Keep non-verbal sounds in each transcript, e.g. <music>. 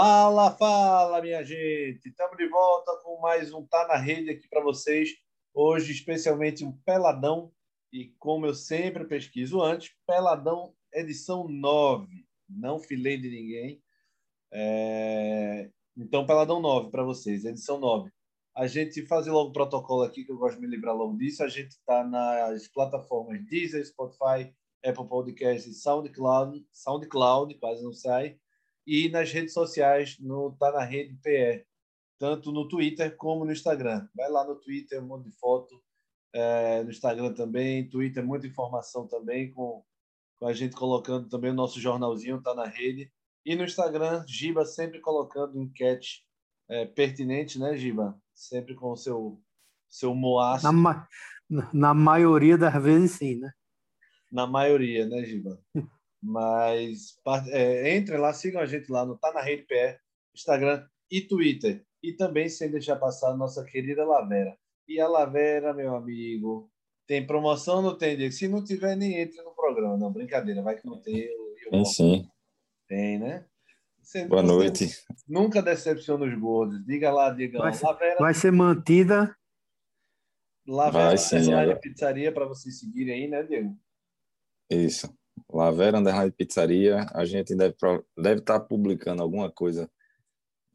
Fala, fala, minha gente! Estamos de volta com mais um Tá na Rede aqui para vocês. Hoje, especialmente um Peladão. E como eu sempre pesquiso antes, Peladão edição 9. Não filei de ninguém. É... Então, Peladão 9 para vocês, edição 9. A gente fazer logo o protocolo aqui, que eu gosto de me livrar logo disso. A gente está nas plataformas Deezer, Spotify, Apple Podcasts, SoundCloud, SoundCloud, quase não sai e nas redes sociais, no Tá na Rede PE, tanto no Twitter como no Instagram. Vai lá no Twitter, um monte de foto, é, no Instagram também, Twitter, muita informação também, com, com a gente colocando também o nosso jornalzinho, Tá na Rede. E no Instagram, Giba sempre colocando enquete é, pertinente, né, Giba? Sempre com o seu, seu moaço. Na, ma na maioria das vezes, sim, né? Na maioria, né, Giba? <laughs> Mas é, entrem lá, sigam a gente lá no Tá na Rede PR, Instagram e Twitter. E também sem deixar passar a nossa querida Lavera. E a Lavera, meu amigo, tem promoção não tem, Diego? Se não tiver, nem entre no programa. Não, brincadeira, vai que não tem. Eu, eu tem sim. Tem, né? Você, Boa noite. Nunca decepciona os gordos. Diga lá, Diego. Vai, Lavera, vai ser mantida. Lavera vai, sim, Pizzaria para vocês seguirem aí, né, Diego? Isso. Lavera Underline Pizzaria. A gente deve deve estar tá publicando alguma coisa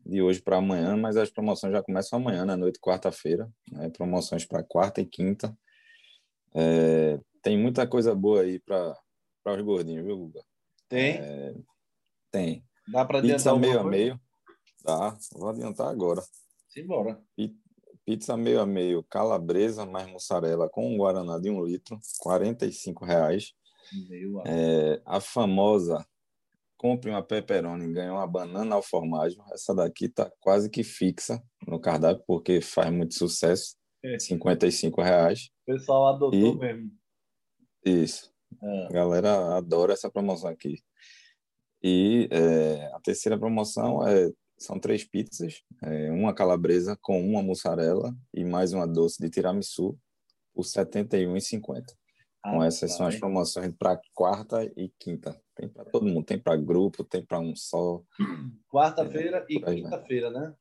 de hoje para amanhã, mas as promoções já começam amanhã, na noite, quarta-feira. Né? Promoções para quarta e quinta. É, tem muita coisa boa aí para os gordinhos, viu, Guga? Tem? É, tem. Dá para adiantar meio a meio. Dá, vou adiantar agora. Simbora. Pizza meio a meio, calabresa mais mussarela com um guaraná de um litro, R$ reais. É, a famosa compre uma pepperoni e ganhe uma banana ao formaggio. Essa daqui tá quase que fixa no cardápio, porque faz muito sucesso. É. 55 reais. O pessoal adotou e... mesmo. Isso. É. A galera adora essa promoção aqui. E é, a terceira promoção é, são três pizzas, é, uma calabresa com uma mussarela e mais uma doce de tiramisu por R$ 71,50. Com ah, essas são as promoções para quarta e quinta. Tem para todo mundo, tem para grupo, tem para um só. Quarta-feira é, e quinta-feira, né?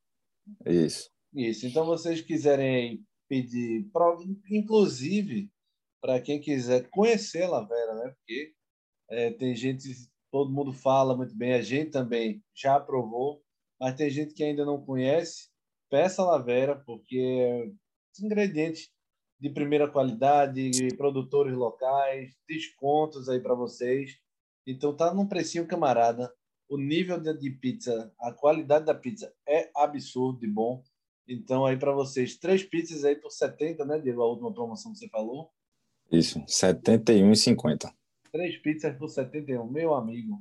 Isso. Isso. Então, vocês quiserem pedir, inclusive, para quem quiser conhecer a Lavera, né? Porque é, tem gente, todo mundo fala muito bem, a gente também já aprovou, mas tem gente que ainda não conhece. Peça a Lavera, porque os ingredientes de primeira qualidade, produtores locais, descontos aí para vocês. Então tá num precinho camarada. O nível de pizza, a qualidade da pizza é absurdo de bom. Então aí para vocês, três pizzas aí por 70, né, Diego? A última promoção que você falou. Isso, 71,50. Três pizzas por 71, meu amigo.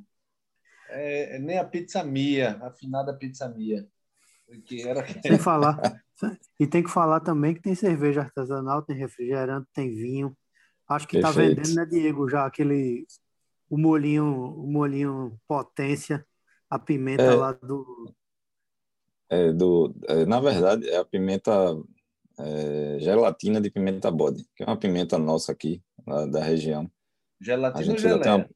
É, é nem a pizza Mia, a afinada pizza Mia. Que era... Sem falar. <laughs> E tem que falar também que tem cerveja artesanal, tem refrigerante, tem vinho. Acho que está vendendo, né, Diego? Já aquele. O molinho, o molinho potência, a pimenta é, lá do. É, do é, na verdade, é a pimenta é, gelatina de pimenta bode, que é uma pimenta nossa aqui, da região. Gelatina ou geleia? Uma...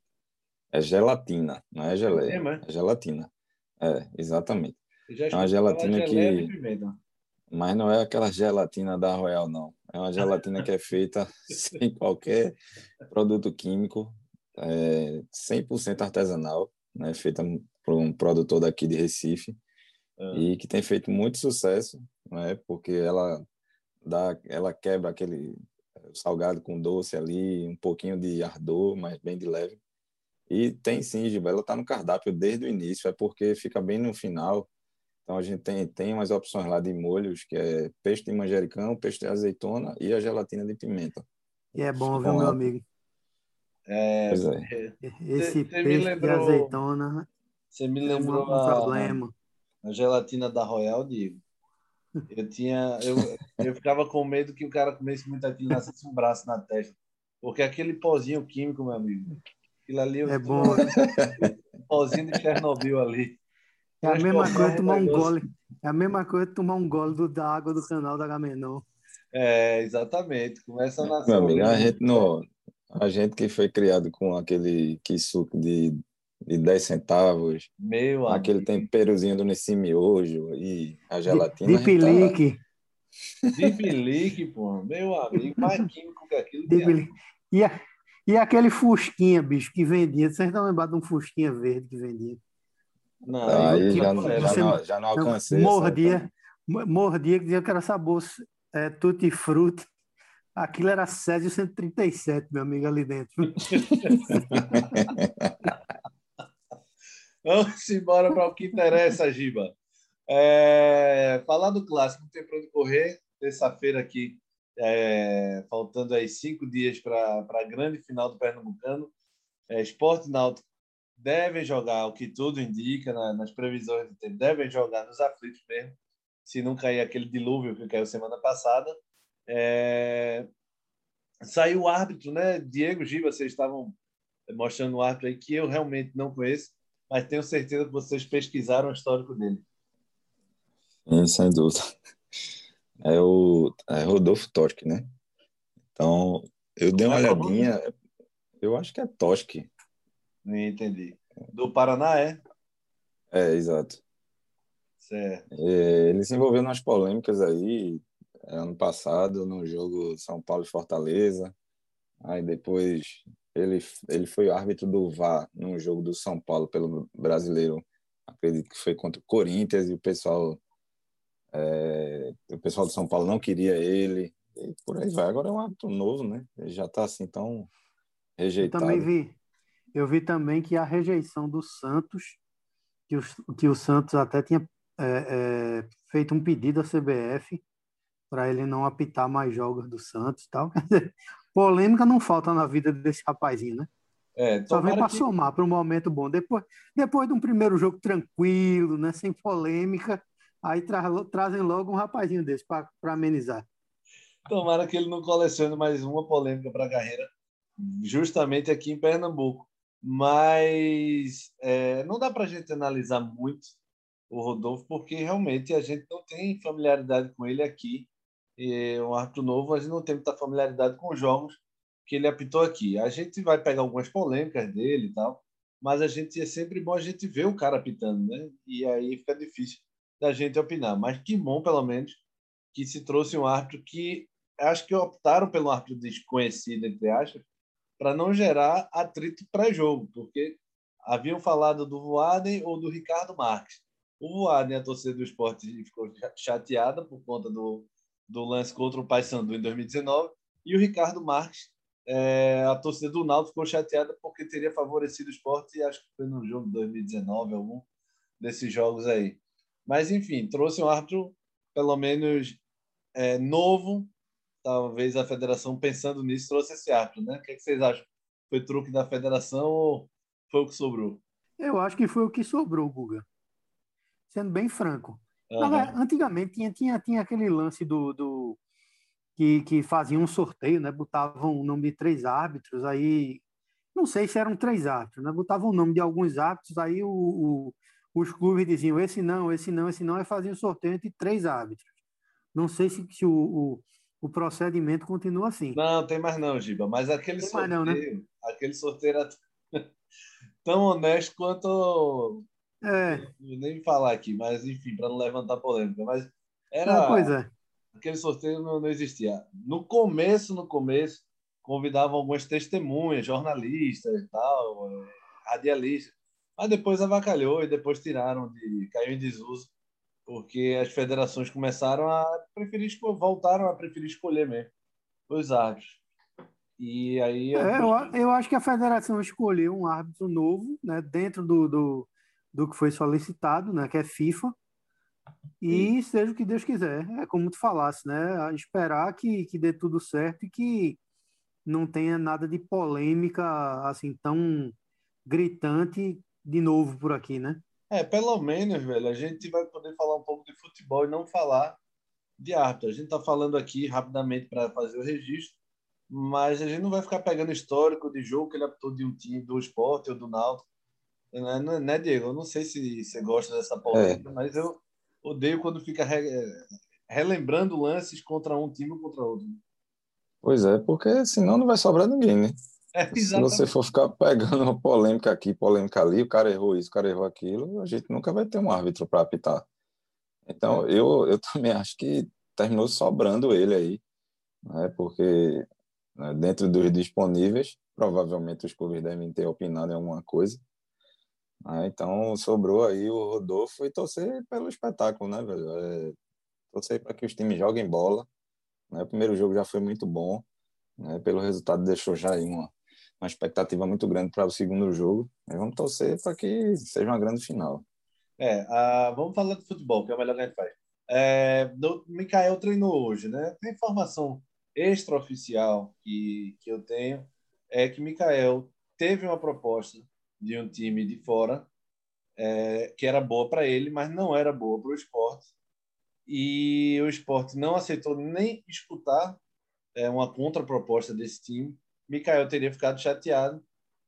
É gelatina, não é geleia. É, é gelatina. É, exatamente. É uma gelatina que. Mas não é aquela gelatina da Royal, não. É uma gelatina que é feita <laughs> sem qualquer produto químico, é 100% artesanal, né? feita por um produtor daqui de Recife, é. e que tem feito muito sucesso, né? porque ela, dá, ela quebra aquele salgado com doce ali, um pouquinho de ardor, mas bem de leve. E tem sim, Giba, ela está no cardápio desde o início, é porque fica bem no final, então a gente tem, tem umas opções lá de molhos, que é peixe de manjericão, peixe de azeitona e a gelatina de pimenta. E é bom, viu, meu amigo? É, é. Esse cê, peixe lembrou, de azeitona você me lembrou é um, um problema. A, a gelatina da Royal, Diego. Eu tinha, eu, eu ficava com medo que o cara comesse muito aquilo, nascesse um braço na testa. Porque aquele pozinho químico, meu amigo, aquilo ali... É bom. Um pozinho de Chernobyl ali. É a mesma coisa tomar um gole. É a mesma coisa tomar um gole do, da água do canal da Gamenon. É, exatamente. Começa a Meu amigo, a gente, não, a gente que foi criado com aquele que suco de de 10 centavos. Meu Aquele amigo. temperozinho do Nissim Miojo e a gelatina. De, de pilique. Tá... De pilique, pô. Meu amigo, mais químico que aquilo. De e, a, e aquele fusquinha, bicho, que vendia. Vocês estão lembrados de um fusquinha verde que vendia? Não, aí já, já, já, não, já não alcancei. Mordia, mordia que dizia que era sabor é, tutti frutti. Aquilo era Césio 137, meu amigo, ali dentro. <laughs> Vamos embora para o que interessa, Giba. É, falar do clássico, não tem para onde correr. Terça-feira aqui, é, faltando aí cinco dias para a grande final do Pernambucano. É, Esporte Náutico devem jogar, o que tudo indica na, nas previsões de tempo, devem jogar nos aflitos mesmo, se não cair aquele dilúvio que caiu semana passada. É... Saiu o árbitro, né? Diego Giba, vocês estavam mostrando o árbitro aí que eu realmente não conheço, mas tenho certeza que vocês pesquisaram o histórico dele. Sim, sem dúvida. É o é Rodolfo Toschi, né? Então, eu dei uma é olhadinha, eu acho que é Toschi. Entendi. Do Paraná, é? É, exato. Certo. É, ele se envolveu nas polêmicas aí, ano passado no jogo São Paulo e Fortaleza. Aí depois ele, ele foi árbitro do VAR no jogo do São Paulo pelo brasileiro. Acredito que foi contra o Corinthians e o pessoal é, o pessoal do São Paulo não queria ele. E por aí vai. Agora é um árbitro novo, né? Ele já está assim tão rejeitado. Eu também vi. Eu vi também que a rejeição do Santos, que, que o Santos até tinha é, é, feito um pedido à CBF para ele não apitar mais jogos do Santos tal. <laughs> Polêmica não falta na vida desse rapazinho, né? É, Só vem para que... somar para um momento bom. Depois, depois de um primeiro jogo tranquilo, né, sem polêmica, aí tra trazem logo um rapazinho desse para amenizar. Tomara que ele não colecione mais uma polêmica para a carreira, justamente aqui em Pernambuco. Mas é, não dá para a gente analisar muito o Rodolfo, porque realmente a gente não tem familiaridade com ele aqui é um árbitro novo, a gente não tem muita familiaridade com os jogos que ele apitou aqui. A gente vai pegar algumas polêmicas dele e tal, mas a gente é sempre bom a gente ver o cara apitando, né? E aí fica difícil da gente opinar. Mas que bom, pelo menos, que se trouxe um árbitro que acho que optaram pelo árbitro desconhecido, entre aspas, para não gerar atrito pré-jogo, porque haviam falado do Voaden ou do Ricardo Marques. O Voaden, a torcida do esporte, ficou chateada por conta do, do lance contra o Paysandu em 2019, e o Ricardo Marques, é, a torcida do Náutico ficou chateada porque teria favorecido o esporte, acho que foi no jogo de 2019, algum desses jogos aí. Mas, enfim, trouxe um árbitro, pelo menos, é, novo, talvez a federação, pensando nisso, trouxe esse árbitro, né? O que, é que vocês acham? Foi truque da federação ou foi o que sobrou? Eu acho que foi o que sobrou, Guga. Sendo bem franco. Uhum. Antigamente tinha, tinha, tinha aquele lance do, do que, que faziam um sorteio, né? Botavam o nome de três árbitros, aí não sei se eram três árbitros, né? Botavam o nome de alguns árbitros, aí o, o, os clubes diziam esse não, esse não, esse não, e faziam sorteio entre três árbitros. Não sei se, se o, o, o, procedimento continua assim. Não, tem mais não, Giba, mas aquele tem sorteio, não, né? aquele sorteio era <laughs> tão honesto quanto é. Nem falar aqui, mas enfim, para não levantar polêmica. Mas era. Ah, pois é. Aquele sorteio não, não existia. No começo, no começo, convidavam algumas testemunhas, jornalistas e tal, eh, radialistas. Mas depois avacalhou e depois tiraram, de, caiu em desuso, porque as federações começaram a preferir, voltaram a preferir escolher mesmo os árbitros. E aí. É, eu, eu acho que a federação escolheu um árbitro novo, né, dentro do, do, do que foi solicitado, né, que é FIFA, e seja o que Deus quiser. É como tu falasse, né? Esperar que, que dê tudo certo e que não tenha nada de polêmica assim tão gritante de novo por aqui, né? É, pelo menos, velho, a gente vai poder falar um pouco de futebol e não falar de arte. A gente tá falando aqui rapidamente para fazer o registro, mas a gente não vai ficar pegando histórico de jogo que ele apitou de um time do esporte ou do Náutico né, né, Diego? Eu não sei se você gosta dessa polêmica, é. mas eu odeio quando fica re... relembrando lances contra um time ou contra outro. Pois é, porque senão não vai sobrar ninguém, né? É, Se você for ficar pegando uma polêmica aqui, polêmica ali, o cara errou isso, o cara errou aquilo, a gente nunca vai ter um árbitro para apitar. Então, é. eu, eu também acho que terminou sobrando ele aí, né? porque né, dentro dos disponíveis, provavelmente os clubes devem ter opinado em alguma coisa. Né? Então, sobrou aí o Rodolfo e torcer pelo espetáculo, né, velho? É, torcer para que os times joguem bola. Né? O primeiro jogo já foi muito bom, né? pelo resultado deixou já aí uma, uma expectativa muito grande para o segundo jogo. Vamos torcer para que seja uma grande final. É, uh, vamos falar de futebol, que é o melhor que a gente faz. É, do, Mikael treinou hoje, né? Tem informação extraoficial que, que eu tenho, é que Mikael teve uma proposta de um time de fora é, que era boa para ele, mas não era boa para o esporte. E o esporte não aceitou nem escutar é, uma contraproposta desse time. Mikael teria ficado chateado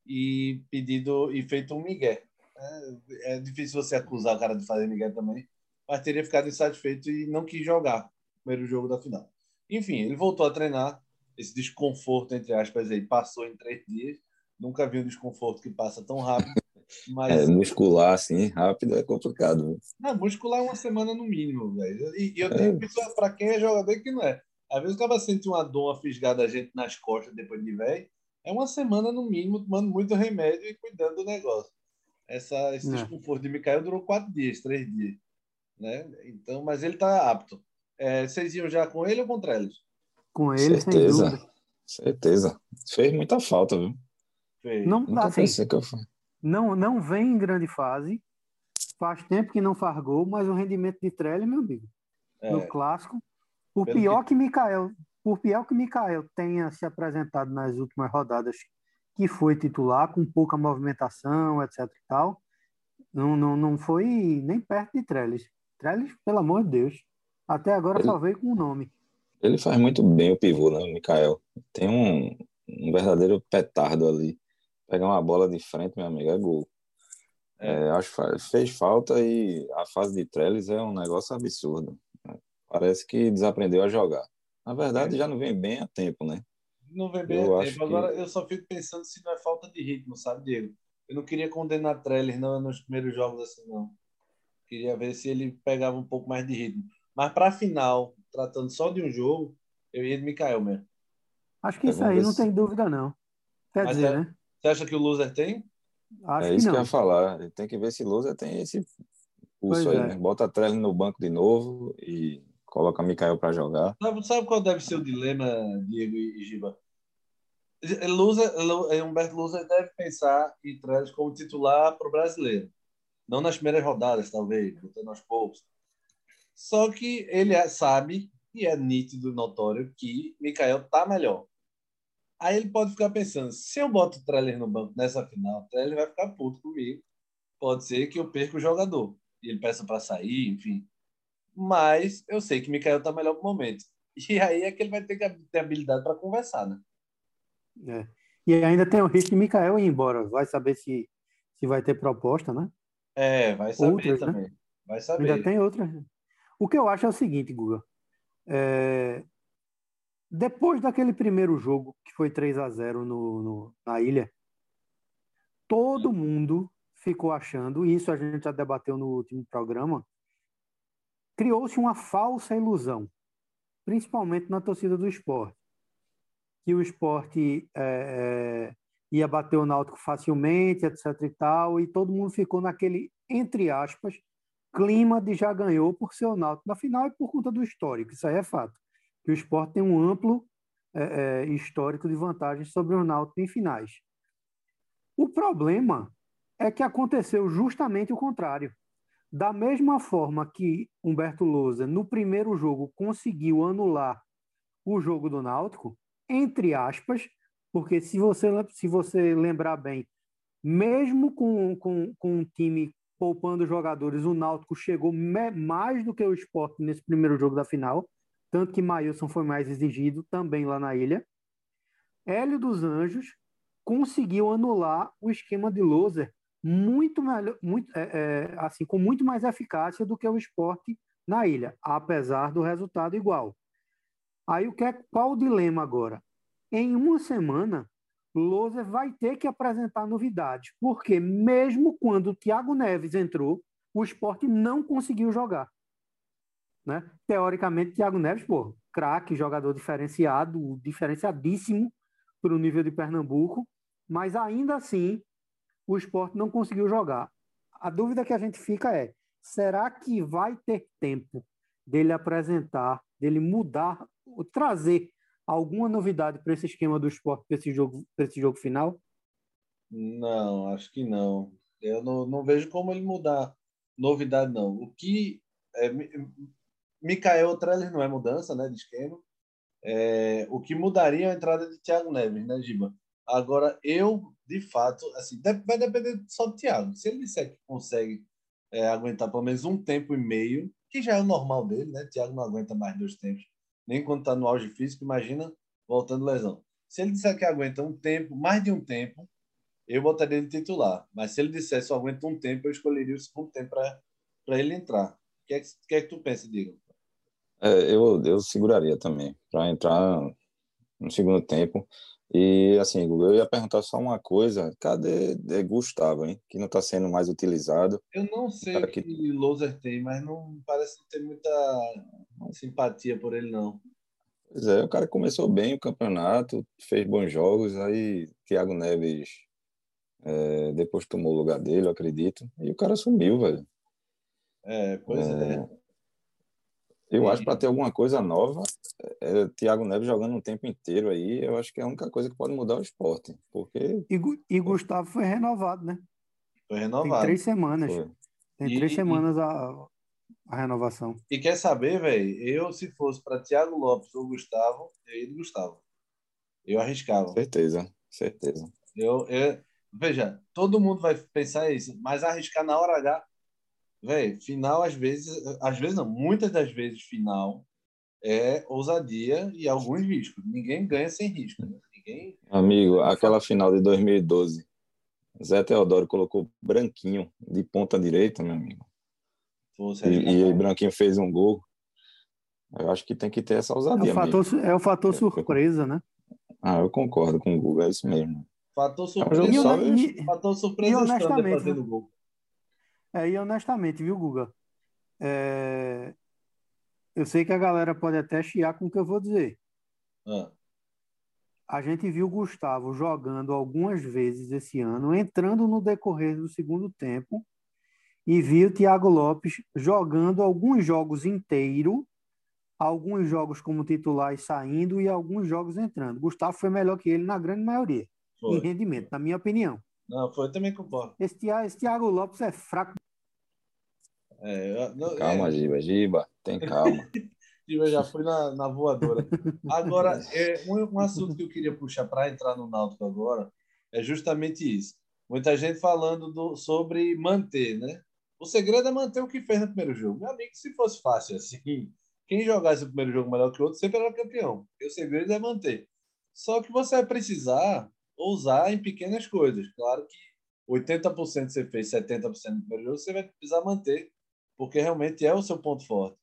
e pedido e feito um migué. É, é, difícil você acusar o cara de fazer migué também, mas teria ficado insatisfeito e não quis jogar o primeiro jogo da final. Enfim, ele voltou a treinar. Esse desconforto, entre aspas, aí, passou em três dias. Nunca vi um desconforto que passa tão rápido. <laughs> Mas... É, muscular, assim, rápido é complicado. Não, muscular é uma semana no mínimo, velho. E, e eu tenho é. para quem é jogador que não é. Às vezes o cara sente uma dor, uma fisgada a gente nas costas depois de velho. É uma semana no mínimo, tomando muito remédio e cuidando do negócio. Essa, esse é. desconforto de Micael durou quatro dias, três dias. Né? Então, mas ele está apto. É, vocês iam já com ele ou contra eles? Com ele, certeza. sem dúvida. Certeza. Fez muita falta, viu? Fez. Não, Nunca assim, pensei que eu fui. Não, não vem em grande fase. Faz tempo que não faz gol, mas o rendimento de Trelli, meu amigo, é. no clássico. Por pior que... que Mikael, por pior que Mikael tenha se apresentado nas últimas rodadas, que foi titular, com pouca movimentação, etc e tal, não, não, não foi nem perto de Trellis. Trellis, pelo amor de Deus, até agora ele, só veio com o nome. Ele faz muito bem o pivô, né, Mikael? Tem um, um verdadeiro petardo ali pegar uma bola de frente, meu amigo, é gol. É. Acho que fez falta e a fase de Trellis é um negócio absurdo. Parece que desaprendeu a jogar. Na verdade, é. já não vem bem a tempo, né? Não vem bem eu a tempo. Agora, eu só fico pensando se não é falta de ritmo, sabe, Diego? Eu não queria condenar Trellis não, nos primeiros jogos assim, não. Queria ver se ele pegava um pouco mais de ritmo. Mas para a final, tratando só de um jogo, eu ia de Mikael mesmo. Acho que isso aí não tem dúvida, não. Quer Mas dizer, é, né? Você acha que o loser tem? Acho é isso que, que eu ia falar. Tem que ver se o loser tem esse pulso pois aí, é. né? Bota a Trelli no banco de novo e coloca Mikael para jogar. Sabe, sabe, qual deve ser o dilema, Diego e Giba? Loser, Humberto Loser deve pensar em Trellis como titular para o brasileiro. Não nas primeiras rodadas, talvez, botando aos poucos. Só que ele é, sabe, e é nítido, notório, que Mikael tá melhor. Aí ele pode ficar pensando, se eu boto o Treller no banco nessa final, o Treller vai ficar puto comigo. Pode ser que eu perca o jogador. E ele peça para sair, enfim. Mas eu sei que Mikael tá melhor pro momento. <laughs> E aí é que ele vai ter que ter habilidade para conversar, né? É. E ainda tem o risco de Mikael ir embora. Vai saber se, se vai ter proposta, né? É, vai saber Outras, né? também. Né? Vai saber. Ainda tem outras. O que eu acho é o seguinte, Guga. É, depois daquele primeiro jogo, que foi 3 a 0 no, no, na ilha, todo mundo ficou achando, e isso a gente já debateu no último programa, criou-se uma falsa ilusão, principalmente na torcida do esporte, que o esporte é, é, ia bater o Náutico facilmente, etc e tal, e todo mundo ficou naquele, entre aspas, clima de já ganhou por ser o Náutico na final e por conta do histórico, isso aí é fato que o esporte tem um amplo é, é, histórico de vantagens sobre o Náutico em finais. O problema é que aconteceu justamente o contrário. Da mesma forma que Humberto Lousa, no primeiro jogo, conseguiu anular o jogo do Náutico, entre aspas, porque se você, se você lembrar bem, mesmo com, com, com um time poupando jogadores, o Náutico chegou mais do que o esporte nesse primeiro jogo da final tanto que Maílson foi mais exigido também lá na ilha. Hélio dos Anjos conseguiu anular o esquema de Loser muito melhor, muito, é, é, assim, com muito mais eficácia do que o esporte na ilha, apesar do resultado igual. Aí o que é, qual o dilema agora? Em uma semana, Louser vai ter que apresentar novidades, porque mesmo quando o Thiago Neves entrou, o esporte não conseguiu jogar. Né? Teoricamente, Thiago Neves, pô, craque, jogador diferenciado, diferenciadíssimo para o nível de Pernambuco, mas ainda assim o esporte não conseguiu jogar. A dúvida que a gente fica é: será que vai ter tempo dele apresentar, dele mudar, trazer alguma novidade para esse esquema do esporte para esse jogo, para esse jogo final? Não, acho que não. Eu não, não vejo como ele mudar novidade, não. O que. É, Mikael não é mudança né, de esquema. É, o que mudaria é a entrada de Thiago Neves, né, Giba? Agora, eu, de fato, assim, vai depender só do Thiago. Se ele disser que consegue é, aguentar pelo menos um tempo e meio, que já é o normal dele, né? Thiago não aguenta mais dois tempos, nem quando está no auge físico, imagina voltando lesão. Se ele disser que aguenta um tempo, mais de um tempo, eu botaria ele titular. Mas se ele disser só aguenta um tempo, eu escolheria o segundo tempo para ele entrar. O que é que, que, é que tu pensa, Diego? É, eu, eu seguraria também para entrar no segundo tempo. E assim, eu ia perguntar só uma coisa: cadê Gustavo, hein? Que não está sendo mais utilizado. Eu não sei o que, que Loser tem, mas não parece ter muita simpatia por ele, não. Pois é, o cara começou bem o campeonato, fez bons jogos, aí Thiago Neves é, depois tomou o lugar dele, eu acredito, e o cara sumiu, velho. É, pois é. é. Eu acho para ter alguma coisa nova, é, é, Thiago Neves jogando um tempo inteiro aí, eu acho que é a única coisa que pode mudar o esporte. Porque... E, e Gustavo foi renovado, né? Foi renovado. Tem três semanas. Foi. Tem três e, semanas e... a, a renovação. E quer saber, velho? Eu, se fosse para Thiago Lopes ou Gustavo, eu ia de Gustavo. Eu arriscava. Certeza, certeza. Eu, eu, veja, todo mundo vai pensar isso, mas arriscar na hora H Véi, final às vezes, às vezes não, muitas das vezes final é ousadia e alguns riscos. Ninguém ganha sem risco. Né? Ninguém... Amigo, aquela final de 2012, Zé Teodoro colocou Branquinho de ponta direita, meu amigo. E, e Branquinho fez um gol. Eu acho que tem que ter essa ousadia. É o fator, é o fator surpresa, né? Ah, eu concordo com o Google, é isso mesmo. Fator surpresa, é um e, fator surpresa e honestamente, fazendo gol. É, e honestamente, viu, Guga? É... Eu sei que a galera pode até chiar com o que eu vou dizer. Ah. A gente viu o Gustavo jogando algumas vezes esse ano, entrando no decorrer do segundo tempo, e viu o Thiago Lopes jogando alguns jogos inteiro, alguns jogos como titular e saindo, e alguns jogos entrando. Gustavo foi melhor que ele na grande maioria, foi. em rendimento, na minha opinião. Não, foi também concordo. Esse, esse Thiago Lopes é fraco. É, não, calma, é... Giba, Giba, tem calma. <laughs> Giba já foi na, na voadora. Agora, <laughs> é, um, um assunto que eu queria puxar para entrar no Náutico agora é justamente isso. Muita gente falando do, sobre manter, né? O segredo é manter o que fez no primeiro jogo. Meu amigo, se fosse fácil assim, quem jogasse o primeiro jogo melhor que o outro sempre era campeão. E o segredo é manter. Só que você vai precisar ousar em pequenas coisas. Claro que 80% você fez, 70% no primeiro jogo, você vai precisar manter, porque realmente é o seu ponto forte.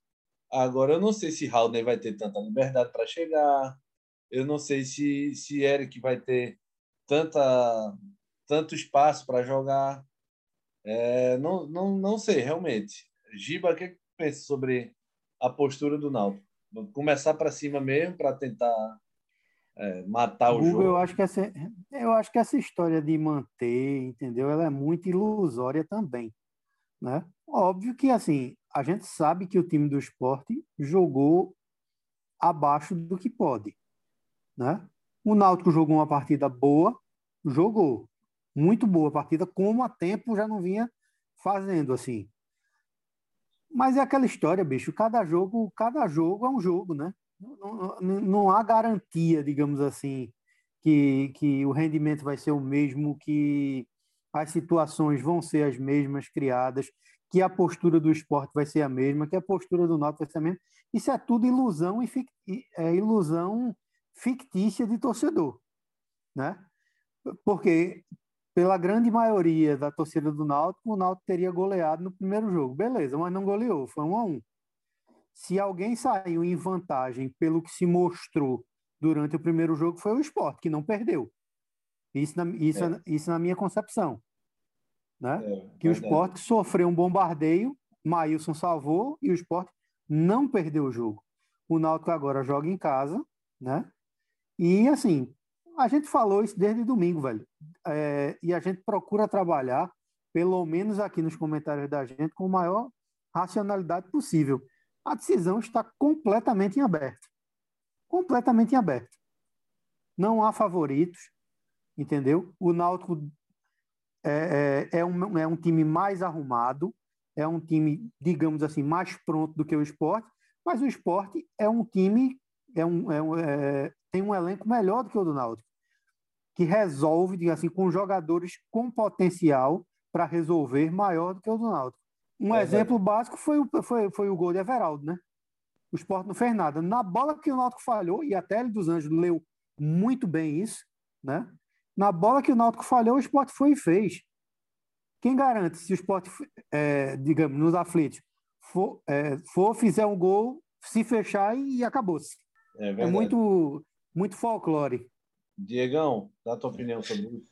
Agora, eu não sei se Haldner vai ter tanta liberdade para chegar, eu não sei se, se Eric vai ter tanta, tanto espaço para jogar. É, não, não, não sei, realmente. Giba, o que, que pensa sobre a postura do Náutico? Começar para cima mesmo, para tentar é, matar o Google, jogo. Eu acho, que essa, eu acho que essa história de manter, entendeu? Ela é muito ilusória também. Né? Óbvio que assim, a gente sabe que o time do esporte jogou abaixo do que pode. Né? O Náutico jogou uma partida boa, jogou muito boa partida, como há tempo já não vinha fazendo assim. Mas é aquela história, bicho, cada jogo, cada jogo é um jogo, né? não, não, há garantia, digamos assim, que, que o rendimento vai ser o mesmo, que as situações vão ser as mesmas criadas, que a postura do esporte vai ser a mesma, que a postura do Náutico vai ser a mesma. Isso é tudo ilusão e é ilusão fictícia de torcedor, né? Porque pela grande maioria da torcida do Náutico, o Náutico teria goleado no primeiro jogo. Beleza, mas não goleou, foi um a um. Se alguém saiu em vantagem pelo que se mostrou durante o primeiro jogo, foi o esporte, que não perdeu. Isso na, isso, é. isso na minha concepção. Né? É, que o esporte sofreu um bombardeio, Maílson salvou e o esporte não perdeu o jogo. O Náutico agora joga em casa, né? E assim, a gente falou isso desde domingo, velho. É, e a gente procura trabalhar, pelo menos aqui nos comentários da gente, com a maior racionalidade possível. A decisão está completamente em aberto. Completamente em aberto. Não há favoritos, entendeu? O Náutico é, é, é, um, é um time mais arrumado, é um time, digamos assim, mais pronto do que o esporte, mas o esporte é um time, é um, é um é, tem um elenco melhor do que o do Náutico, que resolve, digamos assim, com jogadores com potencial para resolver maior do que o do Náutico. Um é exemplo básico foi o, foi, foi o gol de Everaldo, né? O esporte não fez nada. Na bola que o Náutico falhou, e até ele dos Anjos leu muito bem isso, né? Na bola que o Náutico falhou, o esporte foi e fez. Quem garante se o esporte, é, digamos, nos aflitos, for, é, for, fizer um gol, se fechar e, e acabou-se. É, é, muito, muito folclore. Diegão, dá a tua opinião sobre isso.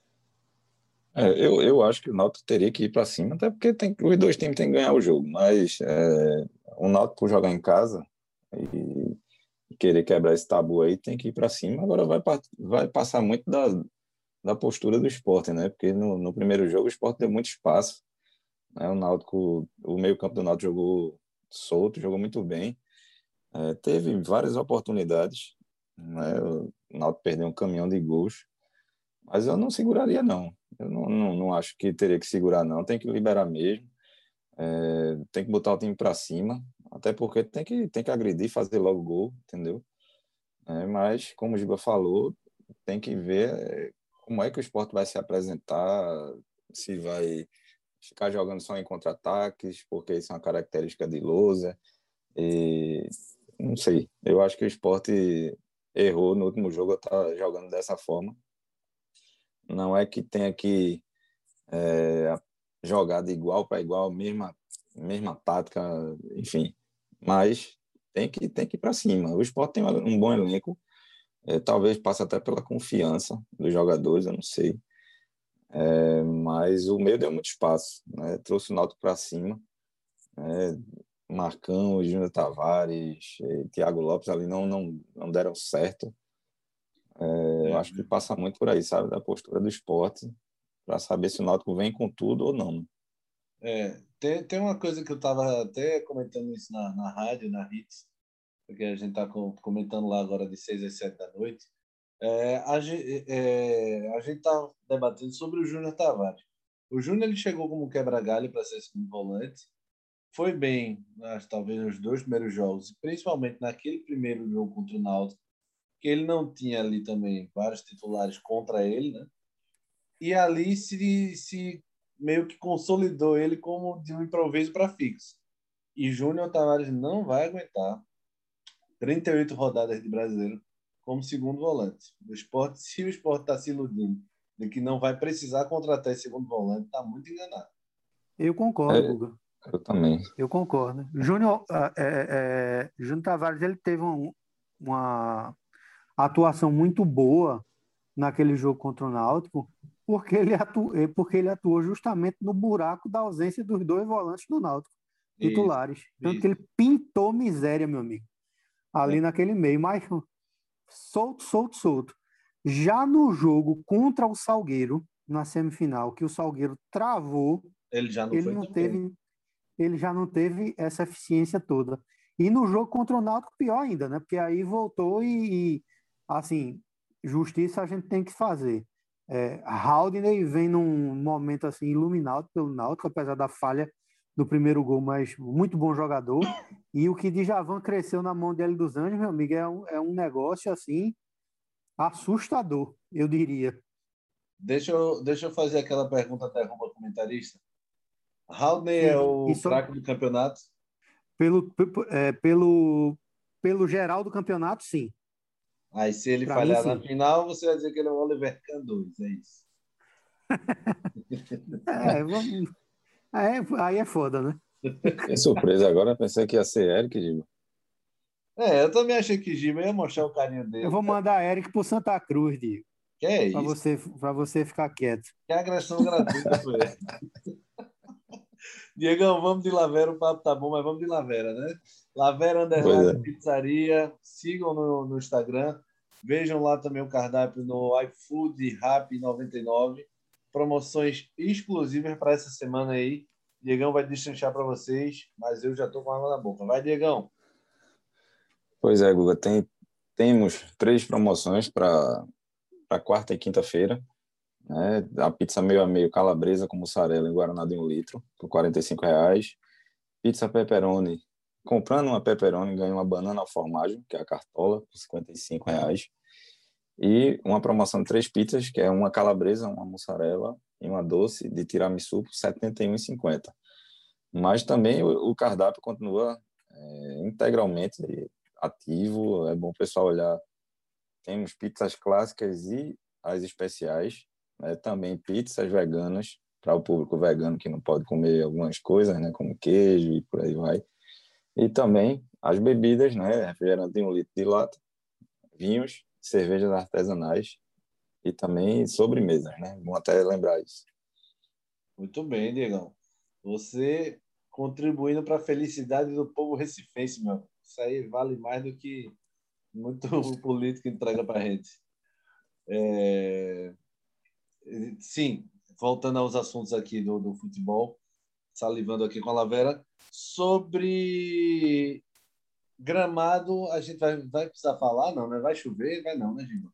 É, eu, eu acho que o Náutico teria que ir para cima, até porque tem, os dois times têm que ganhar o jogo, mas é, o Náutico jogar em casa e querer quebrar esse tabu aí tem que ir para cima. Agora vai, vai passar muito da, da postura do esporte, né? Porque no, no primeiro jogo o esporte deu muito espaço. Né? O Náutico, o meio-campo do Náutico jogou solto, jogou muito bem. É, teve várias oportunidades. Né? O Náutico perdeu um caminhão de gols. Mas eu não seguraria, não. Eu não, não, não acho que teria que segurar, não. Tem que liberar mesmo. É, tem que botar o time para cima. Até porque tem que, tem que agredir, fazer logo gol, entendeu? É, mas, como o Giba falou, tem que ver é, como é que o esporte vai se apresentar, se vai ficar jogando só em contra-ataques, porque isso é uma característica de Lousa. E não sei, eu acho que o esporte errou no último jogo, tá jogando dessa forma. Não é que tenha que é, jogar de igual para igual, mesma, mesma tática, enfim, mas tem que, tem que ir para cima. O esporte tem um bom elenco, é, talvez passe até pela confiança dos jogadores, eu não sei. É, mas o meio deu muito espaço, né? trouxe o Náutico para cima. Né? Marcão, Júnior Tavares, Thiago Lopes ali não, não, não deram certo. É, é, eu acho que passa muito por aí, sabe? Da postura do esporte, para saber se o Náutico vem com tudo ou não. É, tem, tem uma coisa que eu estava até comentando isso na, na rádio, na Hits, porque a gente está comentando lá agora de 6 às 7 da noite, é, a, é, a gente está debatendo sobre o Júnior Tavares. O Júnior ele chegou como quebra-galho para ser segundo volante, foi bem, acho, talvez nos dois primeiros jogos, principalmente naquele primeiro jogo contra o Náutico, que ele não tinha ali também vários titulares contra ele, né? E ali se, se meio que consolidou ele como de um improviso para fixo. E Júnior Tavares não vai aguentar 38 rodadas de brasileiro como segundo volante. O esporte, se o esporte está se iludindo de que não vai precisar contratar esse segundo volante, está muito enganado. Eu concordo, é, Guga. Eu também. Eu concordo. Júnior, é, é, Júnior Tavares ele teve um, uma atuação muito boa naquele jogo contra o Náutico, porque ele, atu, porque ele atuou justamente no buraco da ausência dos dois volantes do Náutico, titulares. Isso, Tanto isso. que ele pintou miséria, meu amigo ali é. naquele meio, mas solto, solto, solto. Já no jogo contra o Salgueiro, na semifinal, que o Salgueiro travou, ele já não, ele não teve, ele já não teve essa eficiência toda. E no jogo contra o Náutico, pior ainda, né? Porque aí voltou e, e assim, justiça a gente tem que fazer. É, Haldney vem num momento assim iluminado pelo Náutico, apesar da falha do primeiro gol, mas muito bom jogador. E o que Djavan cresceu na mão dele dos Anjos, meu amigo, é um, é um negócio assim assustador, eu diria. Deixa eu, deixa eu fazer aquela pergunta até como comentarista. Haldney é o Isso, fraco do campeonato? Pelo, é, pelo, pelo geral do campeonato, sim. Aí se ele pra falhar mim, na final, você vai dizer que ele é o Oliver Kahn é isso? <laughs> é, vamos... Aí, aí é foda, né? Que <laughs> surpresa agora, pensei que ia ser Eric, Giba. É, eu também achei que Giba ia mostrar o carinho dele. Eu vou mandar Eric pro Santa Cruz, Diego. Que é pra isso? Você, para você ficar quieto. Que agressão gratuita foi? <laughs> Diegão, vamos de Lavera, o papo tá bom, mas vamos de Lavera, né? Lavera Underline é. Pizzaria, sigam no, no Instagram, vejam lá também o cardápio no iFood Rap 99, promoções exclusivas para essa semana aí. Diegão vai destrinchar para vocês, mas eu já tô com água na boca. Vai, Diegão. Pois é, Guga, tem, temos três promoções para quarta e quinta-feira. Né? A pizza meio a meio calabresa com mussarela em Guaraná de um litro, por R$ reais. Pizza pepperoni. Comprando uma pepperoni, ganha uma banana ao formagem, que é a cartola, por R$ reais. E uma promoção de três pizzas, que é uma calabresa, uma mussarela e uma doce de tiramisu por R$ 71,50. Mas também o, o cardápio continua é, integralmente ativo, é bom o pessoal olhar. Temos pizzas clássicas e as especiais, né? também pizzas veganas para o público vegano que não pode comer algumas coisas, né, como queijo e por aí vai. E também as bebidas, né, refrigerante de um litro de lata, vinhos, cervejas artesanais e também sobremesas, né? Bom até lembrar isso. Muito bem, Diegão. Você contribuindo para a felicidade do povo recifense, meu. Isso aí vale mais do que muito <laughs> político entrega para a gente. É... Sim, voltando aos assuntos aqui do, do futebol, salivando aqui com a Lavera, sobre gramado, a gente vai, vai precisar falar, não, né? Vai chover, vai não, né, Giba?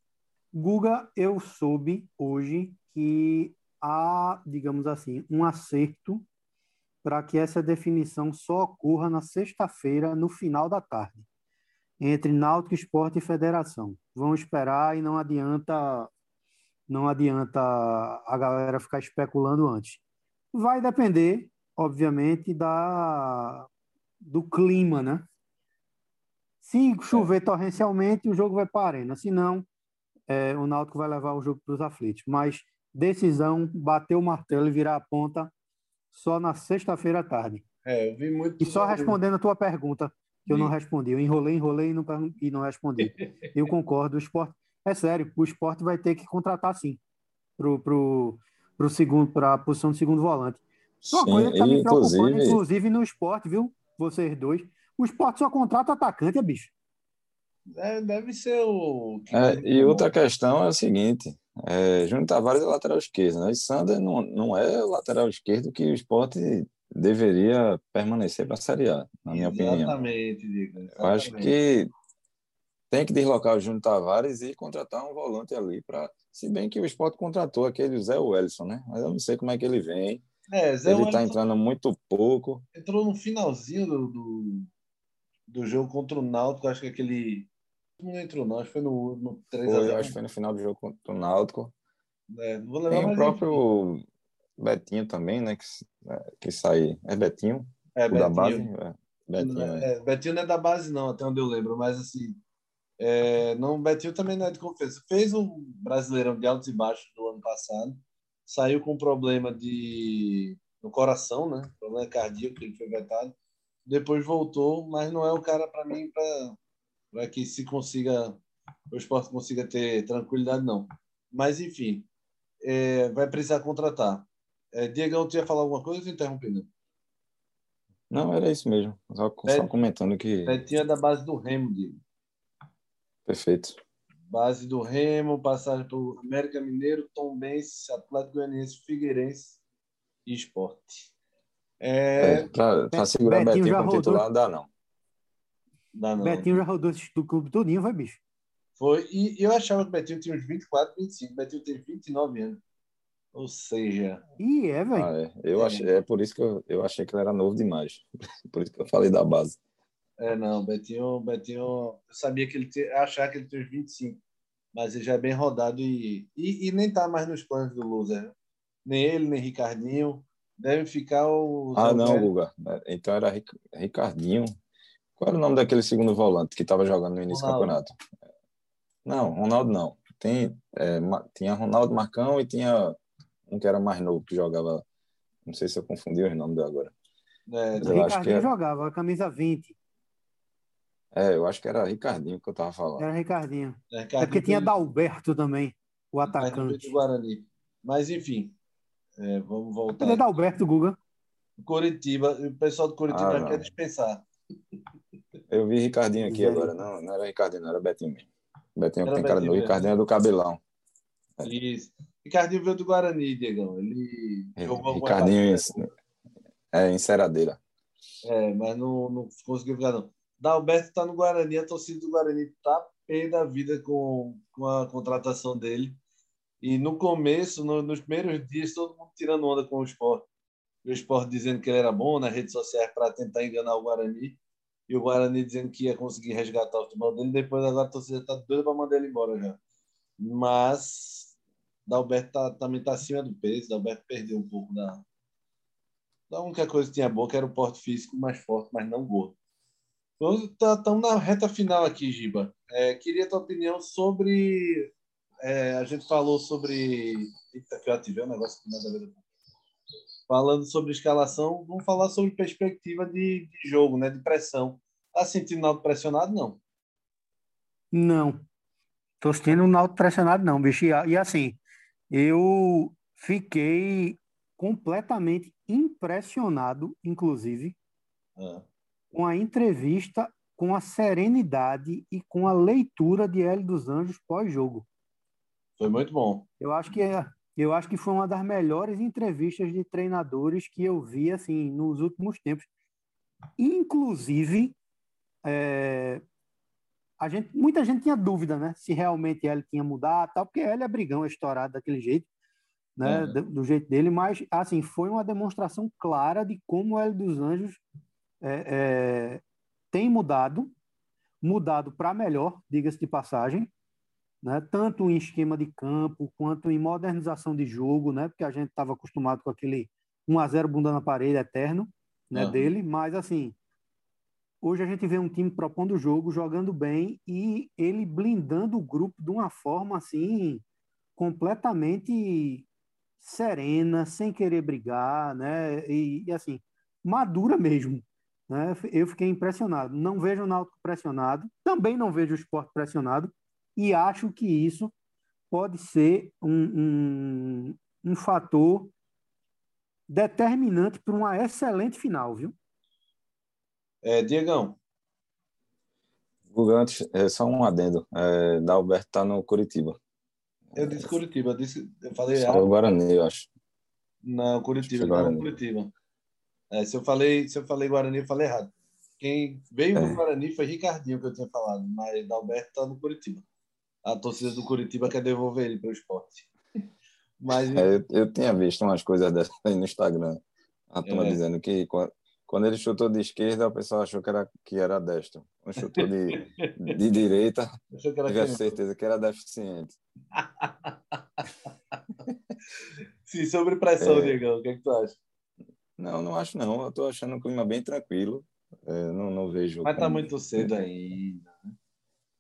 Guga, eu soube hoje que há, digamos assim, um acerto para que essa definição só ocorra na sexta-feira, no final da tarde, entre Náutico, Esporte e Federação. Vamos esperar e não adianta não adianta a galera ficar especulando antes. Vai depender, obviamente, da do clima, né? Se chover é. torrencialmente, o jogo vai para a arena. Se não, é, o Náutico vai levar o jogo para os aflitos. Mas decisão, bater o martelo e virar a ponta só na sexta-feira à tarde. É, eu vi muito. E só respondendo a tua pergunta, que eu não respondi. Eu enrolei, enrolei e não, e não respondi. <laughs> eu concordo. O esporte. É sério, o esporte vai ter que contratar sim pro, pro, pro segundo, para a posição de segundo volante. Uma sim, coisa que tá me preocupando, inclusive no esporte, viu? Vocês dois. O esporte só contrata atacante, é bicho. É, deve ser o. É, e outra questão é a seguinte: é, Júnior Tavares é lateral esquerdo, né? E Sander não, não é o lateral esquerdo que o esporte deveria permanecer para a Série A, na minha exatamente, opinião. Exatamente. Eu acho que tem que deslocar o Júnior Tavares e contratar um volante ali para. Se bem que o esporte contratou aquele Zé Wellison, né? Mas eu não sei como é que ele vem. É, Zé ele está entrando muito pouco. Entrou no finalzinho do, do, do, jogo contra o Náutico, acho que aquele. Não entrou, não, acho que foi no, no 3 foi, Acho que foi no final do jogo contra o Náutico. É, não vou Tem o próprio enfim. Betinho também, né? Que, é, que sai. É Betinho? É, Betinho. da base? É. Betinho, é. é. Betinho não é da base, não, até onde eu lembro, mas assim. É, não, Betinho também não é de confiança. Fez um Brasileirão de altos e baixos do ano passado. Saiu com problema de no coração, né? Problema cardíaco, ele foi vetado. Depois voltou, mas não é o cara para mim para que se consiga o esporte consiga ter tranquilidade, não. Mas enfim, é, vai precisar contratar. É, Diego, tu ia falar alguma coisa interrompendo? Não, era isso mesmo. Só, só comentando que. Betinho é da base do Remo, Diego. Perfeito. Base do Remo, passagem por América Mineiro, Tombense, Atlético Goianiense, Figueirense e Esporte. É... é para segurar Betinho, Betinho como titular, não dá não. Dá não. Betinho já rodou do clube todinho, vai, bicho. Foi, e eu achava que o Betinho tinha uns 24, 25. O Betinho tem 29 anos. Ou seja. Ih, é, velho. Ah, é. Eu é. Achei, é por isso que eu, eu achei que ele era novo demais. <laughs> por isso que eu falei da base. É, não, Betinho, Betinho, eu sabia que ele tinha, achar que ele tem uns 25, mas ele já é bem rodado e, e, e nem tá mais nos planos do loser. Nem ele, nem Ricardinho. Deve ficar o. Ah, não, Guga. Então era Ricardinho. Qual era o nome daquele segundo volante que estava jogando no início Ronaldo. do campeonato? Não, Ronaldo não. Tem, é, tinha Ronaldo Marcão e tinha um que era mais novo que jogava. Não sei se eu confundi os nomes agora. É, eu acho que era... jogava, a camisa 20. É, eu acho que era Ricardinho que eu tava falando. Era Ricardinho. É, Ricardinho é porque tinha Dalberto também. o atacante. Do Guarani. Mas, enfim, é, vamos voltar. Cadê Alberto Guga? Curitiba, o pessoal do Curitiba ah, quer dispensar. Eu vi Ricardinho aqui agora, não, não era Ricardinho, não era Betinho mesmo. Betinho era tem cara do Ricardinho é do cabelão. É. Isso. Ricardinho veio do Guarani, Diegão. Ele é, jogou Ricardinho é enceradeira. É, mas não, não conseguiu ficar, não. Dalberto está no Guarani, a torcida do Guarani está pé da vida com, com a contratação dele. E no começo, no, nos primeiros dias, todo mundo tirando onda com o esporte. O esporte dizendo que ele era bom nas redes sociais para tentar enganar o Guarani. E o Guarani dizendo que ia conseguir resgatar o futebol dele. Depois, agora a torcida está doida para mandar ele embora já. Mas Dalberto tá, também está acima do peso. Dalberto perdeu um pouco da. Da única coisa que tinha boa, que era o porte físico mais forte, mas não gordo. Estamos tá, na reta final aqui, Giba. É, queria a tua opinião sobre. É, a gente falou sobre. Eita, que eu ativei um negócio que nada a ver. Falando sobre escalação, vamos falar sobre perspectiva de, de jogo, né? De pressão. Tá sentindo o Náutico pressionado? Não. Não. Tô sentindo o Náutico pressionado, não, bicho. E, assim, eu fiquei completamente impressionado, inclusive, ah com a entrevista, com a serenidade e com a leitura de Hélio dos Anjos pós-jogo. Foi muito bom. Eu acho que é, eu acho que foi uma das melhores entrevistas de treinadores que eu vi assim nos últimos tempos. Inclusive, é, a gente, muita gente tinha dúvida, né, se realmente ele tinha mudado, tal, porque ele é brigão, é estourado daquele jeito, né, do, do, jeito dele, mas assim foi uma demonstração clara de como o Hélio dos Anjos é, é, tem mudado, mudado para melhor, diga-se de passagem, né? tanto em esquema de campo quanto em modernização de jogo, né? porque a gente estava acostumado com aquele 1 a 0 bunda na parede eterno né? Uhum. dele, mas assim, hoje a gente vê um time propondo o jogo, jogando bem e ele blindando o grupo de uma forma assim completamente serena, sem querer brigar, né? E, e assim, madura mesmo, né? Eu fiquei impressionado. Não vejo o Náutico pressionado, também não vejo o esporte pressionado, e acho que isso pode ser um, um, um fator determinante para uma excelente final, viu? É, Diegão. Antes, é só um adendo. É, Dalberto está no Curitiba. Eu disse Curitiba, eu, disse, eu falei errado. o Guarani, eu acho. Não, Curitiba, não, Curitiba. É, se, eu falei, se eu falei Guarani, eu falei errado. Quem veio é. no Guarani foi Ricardinho, que eu tinha falado, mas Dalberto está no Curitiba. A torcida do Curitiba quer devolver ele para o esporte. <laughs> Mas... É, eu, eu tinha visto umas coisas dessas aí no Instagram. A turma é. dizendo que quando ele chutou de esquerda, o pessoal achou que era, que era destro. Quando chutou de, de <laughs> direita, tive certeza que era deficiente. <laughs> Sim, sobre pressão, é. Diegão, o que, é que tu acha? Não, não acho não. Eu estou achando o clima bem tranquilo. É, não, não vejo. Mas está muito cedo ainda.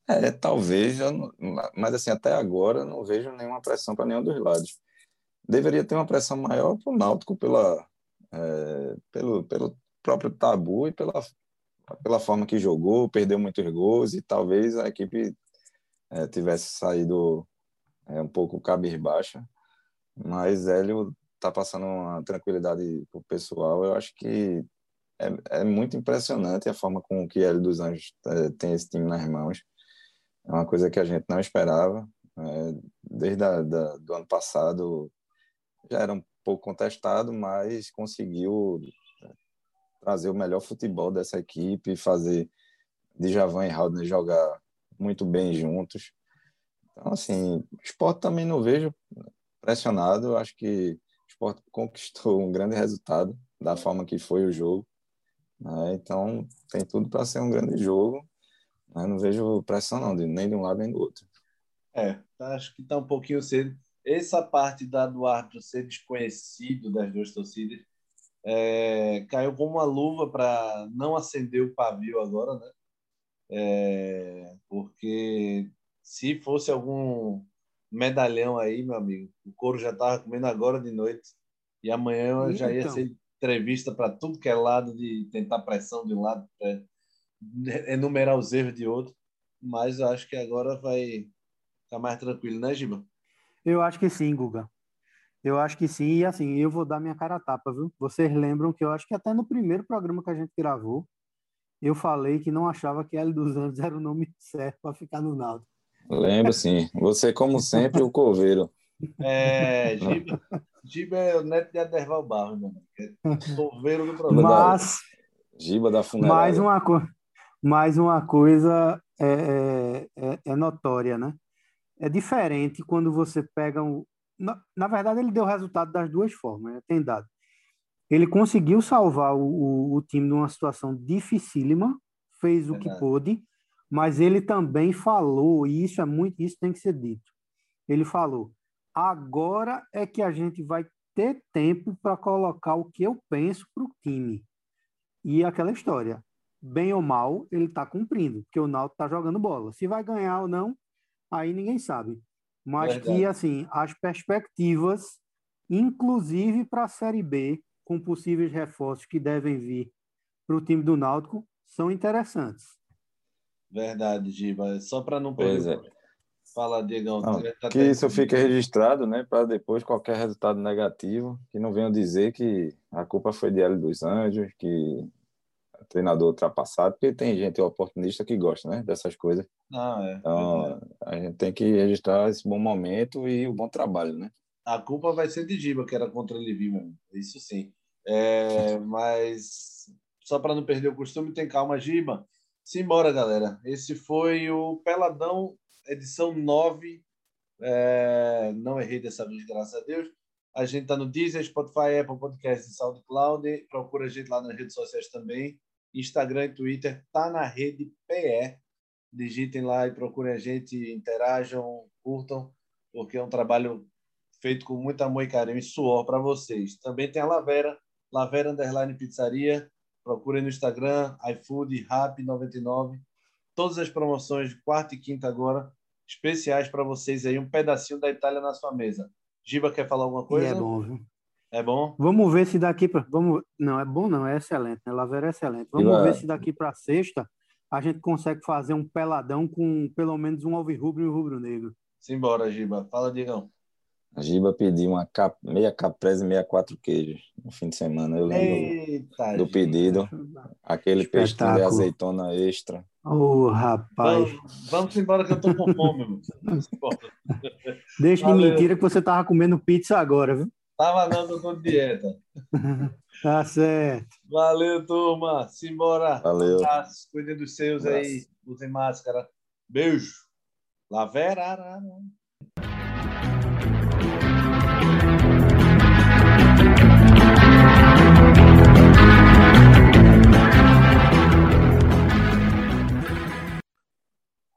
É, talvez, não, mas assim, até agora não vejo nenhuma pressão para nenhum dos lados. Deveria ter uma pressão maior para o Náutico pela, é, pelo, pelo próprio tabu e pela, pela forma que jogou, perdeu muitos gols e talvez a equipe é, tivesse saído é, um pouco cabisbaixa. Mas Hélio está passando uma tranquilidade para o pessoal. Eu acho que é, é, muito impressionante a forma com que Hélio dos Anjos é, tem esse time nas mãos. É uma coisa que a gente não esperava. É, desde a, da, do ano passado já era um pouco contestado, mas conseguiu é, trazer o melhor futebol dessa equipe, fazer Djavan e Haldner jogar muito bem juntos. Então, assim, o esporte também não vejo pressionado. Acho que esporte conquistou um grande resultado da forma que foi o jogo. Né? Então, tem tudo para ser um grande jogo. Né? Não vejo pressão, não, nem de um lado nem do outro. É, acho que está um pouquinho cedo. Essa parte da, do árbitro ser desconhecido das duas torcidas é, caiu como uma luva para não acender o pavio agora, né? É, porque se fosse algum medalhão aí, meu amigo. O couro já estava comendo agora de noite. E amanhã então. já ia então. ser entrevista para tudo que é lado, de tentar pressão de um lado, enumerar os erros de outro. Mas acho que agora vai ficar mais tranquilo, né, Giba? Eu acho que sim, Guga. Eu acho que sim, e assim, eu vou dar minha cara a tapa, viu? Vocês lembram que eu acho que até no primeiro programa que a gente gravou, eu falei que não achava que L dos Anjos era o nome <laughs> certo para ficar no Naldo. Lembro sim. Você, como sempre, o coveiro. É, Giba, Giba é o neto de Aderval Barro, meu é coveiro do programa. Mas, Giba da funerária. Mais uma, co mais uma coisa é, é, é, é notória, né? É diferente quando você pega um. Na, na verdade, ele deu resultado das duas formas, né? tem dado. Ele conseguiu salvar o, o, o time numa situação dificílima, fez o que pôde, mas ele também falou, e isso é muito, isso tem que ser dito. Ele falou: agora é que a gente vai ter tempo para colocar o que eu penso para o time. E aquela história, bem ou mal, ele está cumprindo, porque o Náutico está jogando bola. Se vai ganhar ou não, aí ninguém sabe. Mas Verdade. que, assim, as perspectivas, inclusive para a Série B, com possíveis reforços que devem vir para o time do Náutico, são interessantes. Verdade, Giba. Só para não perder. É. Fala, Diegão. Não, tá que isso fique registrado, né? Para depois qualquer resultado negativo, que não venham dizer que a culpa foi de Hélio dos Anjos, que treinador ultrapassado, porque tem gente oportunista que gosta, né, dessas coisas. Ah, é, então, a gente tem que registrar esse bom momento e o bom trabalho, né? A culpa vai ser de Giba, que era contra Levi mesmo. Isso sim. É, mas só para não perder o costume, tem calma, Giba. Simbora, galera. Esse foi o Peladão, edição 9. É, não errei dessa vez, graças a Deus. A gente está no Deezer, Spotify, Apple Podcast e SoundCloud. Procura a gente lá nas redes sociais também. Instagram e Twitter, tá na rede PE. Digitem lá e procurem a gente, interajam, curtam, porque é um trabalho feito com muito amor e carinho e suor para vocês. Também tem a Lavera, Lavera Underline Pizzaria. Procurem no Instagram, iFood, Rap99. Todas as promoções de quarta e quinta agora, especiais para vocês aí, um pedacinho da Itália na sua mesa. Giba, quer falar alguma coisa? E é bom, viu? É bom? Vamos ver se daqui para. Vamos... Não, é bom, não, é excelente. Né? Lavera é excelente. Vamos ver se daqui para sexta a gente consegue fazer um peladão com pelo menos um alvirrubro e um rubro-negro. Simbora, Giba. Fala, Digão. A Giba pediu uma cap... meia caprese e meia quatro queijos no fim de semana. Eu lembro Eita, do pedido. Aquele peixe de azeitona extra. Ô, oh, rapaz. Vamos, vamos embora que eu tô com fome, <laughs> Deixa de mentira que você tava comendo pizza agora, viu? Tava dando com dieta. <laughs> tá certo. Valeu, turma. Simbora. Valeu. Cuidem dos seus aí. Usem máscara. Beijo. Lavera.